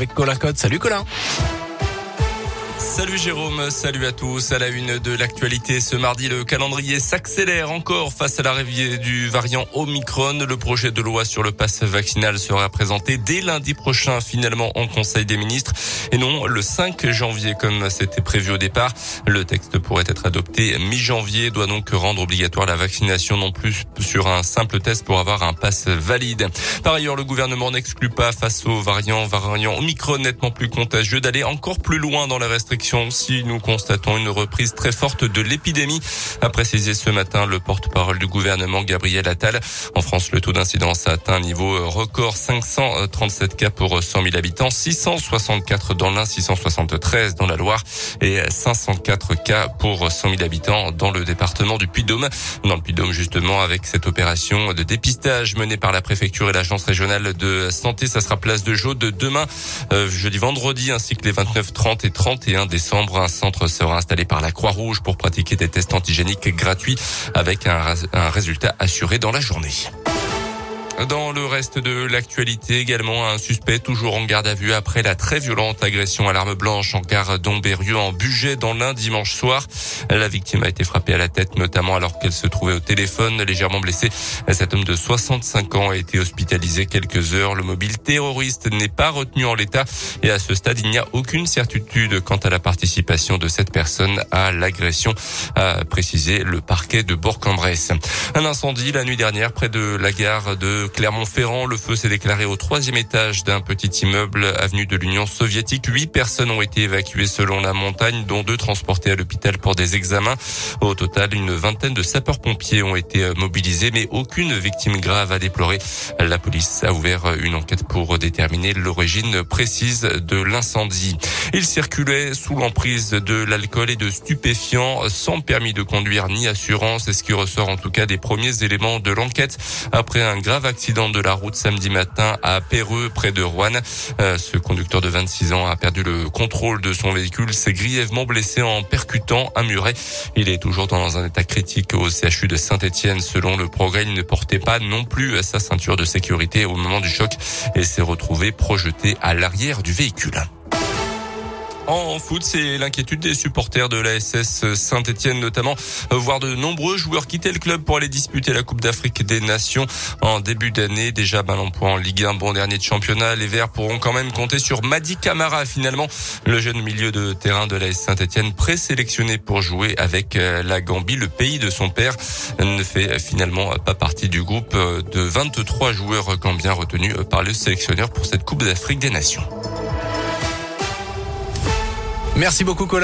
avec Colin Code. Salut Colin Salut Jérôme, salut à tous. À la une de l'actualité ce mardi, le calendrier s'accélère encore face à l'arrivée du variant Omicron. Le projet de loi sur le pass vaccinal sera présenté dès lundi prochain finalement en Conseil des ministres et non le 5 janvier comme c'était prévu au départ. Le texte pourrait être adopté mi-janvier, doit donc rendre obligatoire la vaccination non plus sur un simple test pour avoir un pass valide. Par ailleurs, le gouvernement n'exclut pas face au variant, variant Omicron nettement plus contagieux d'aller encore plus loin dans la restriction si nous constatons une reprise très forte de l'épidémie, a précisé ce matin le porte-parole du gouvernement Gabriel Attal. En France, le taux d'incidence a atteint un niveau record 537 cas pour 100 000 habitants, 664 dans l'Ain, 673 dans la Loire et 504 cas pour 100 000 habitants dans le département du Puy-Dôme. Dans le Puy-Dôme, justement, avec cette opération de dépistage menée par la préfecture et l'agence régionale de santé, ça sera place de Jaude demain, euh, jeudi, vendredi, ainsi que les 29, 30 et 31 décembre. Un centre sera installé par la Croix-Rouge pour pratiquer des tests antigéniques gratuits avec un résultat assuré dans la journée. Dans le reste de l'actualité, également un suspect toujours en garde à vue après la très violente agression à l'arme blanche en gare d'Ombérieux en budget dans l'un dimanche soir. La victime a été frappée à la tête, notamment alors qu'elle se trouvait au téléphone, légèrement blessée. Cet homme de 65 ans a été hospitalisé quelques heures. Le mobile terroriste n'est pas retenu en l'état et à ce stade, il n'y a aucune certitude quant à la participation de cette personne à l'agression, a précisé le parquet de Bourg-en-Bresse. Un incendie la nuit dernière près de la gare de Clermont-Ferrand. Le feu s'est déclaré au troisième étage d'un petit immeuble avenue de l'Union soviétique. Huit personnes ont été évacuées selon la montagne, dont deux transportées à l'hôpital pour des examens. Au total, une vingtaine de sapeurs-pompiers ont été mobilisés, mais aucune victime grave à déplorer. La police a ouvert une enquête pour déterminer l'origine précise de l'incendie. Il circulait sous l'emprise de l'alcool et de stupéfiants sans permis de conduire ni assurance. C'est ce qui ressort en tout cas des premiers éléments de l'enquête après un grave accident accident de la route samedi matin à Péreux, près de Rouen. Euh, ce conducteur de 26 ans a perdu le contrôle de son véhicule, s'est grièvement blessé en percutant un muret. Il est toujours dans un état critique au CHU de Saint-Etienne. Selon le progrès, il ne portait pas non plus sa ceinture de sécurité au moment du choc et s'est retrouvé projeté à l'arrière du véhicule. En foot, c'est l'inquiétude des supporters de la SS Saint-Etienne notamment, voir de nombreux joueurs quitter le club pour aller disputer la Coupe d'Afrique des Nations en début d'année. Déjà mal en point en Ligue 1, bon dernier de championnat. Les Verts pourront quand même compter sur Madi Camara finalement, le jeune milieu de terrain de la SS Saint-Etienne présélectionné pour jouer avec euh, la Gambie, le pays de son père, ne fait finalement pas partie du groupe de 23 joueurs gambiens retenus par le sélectionneur pour cette Coupe d'Afrique des Nations. Merci beaucoup Colin.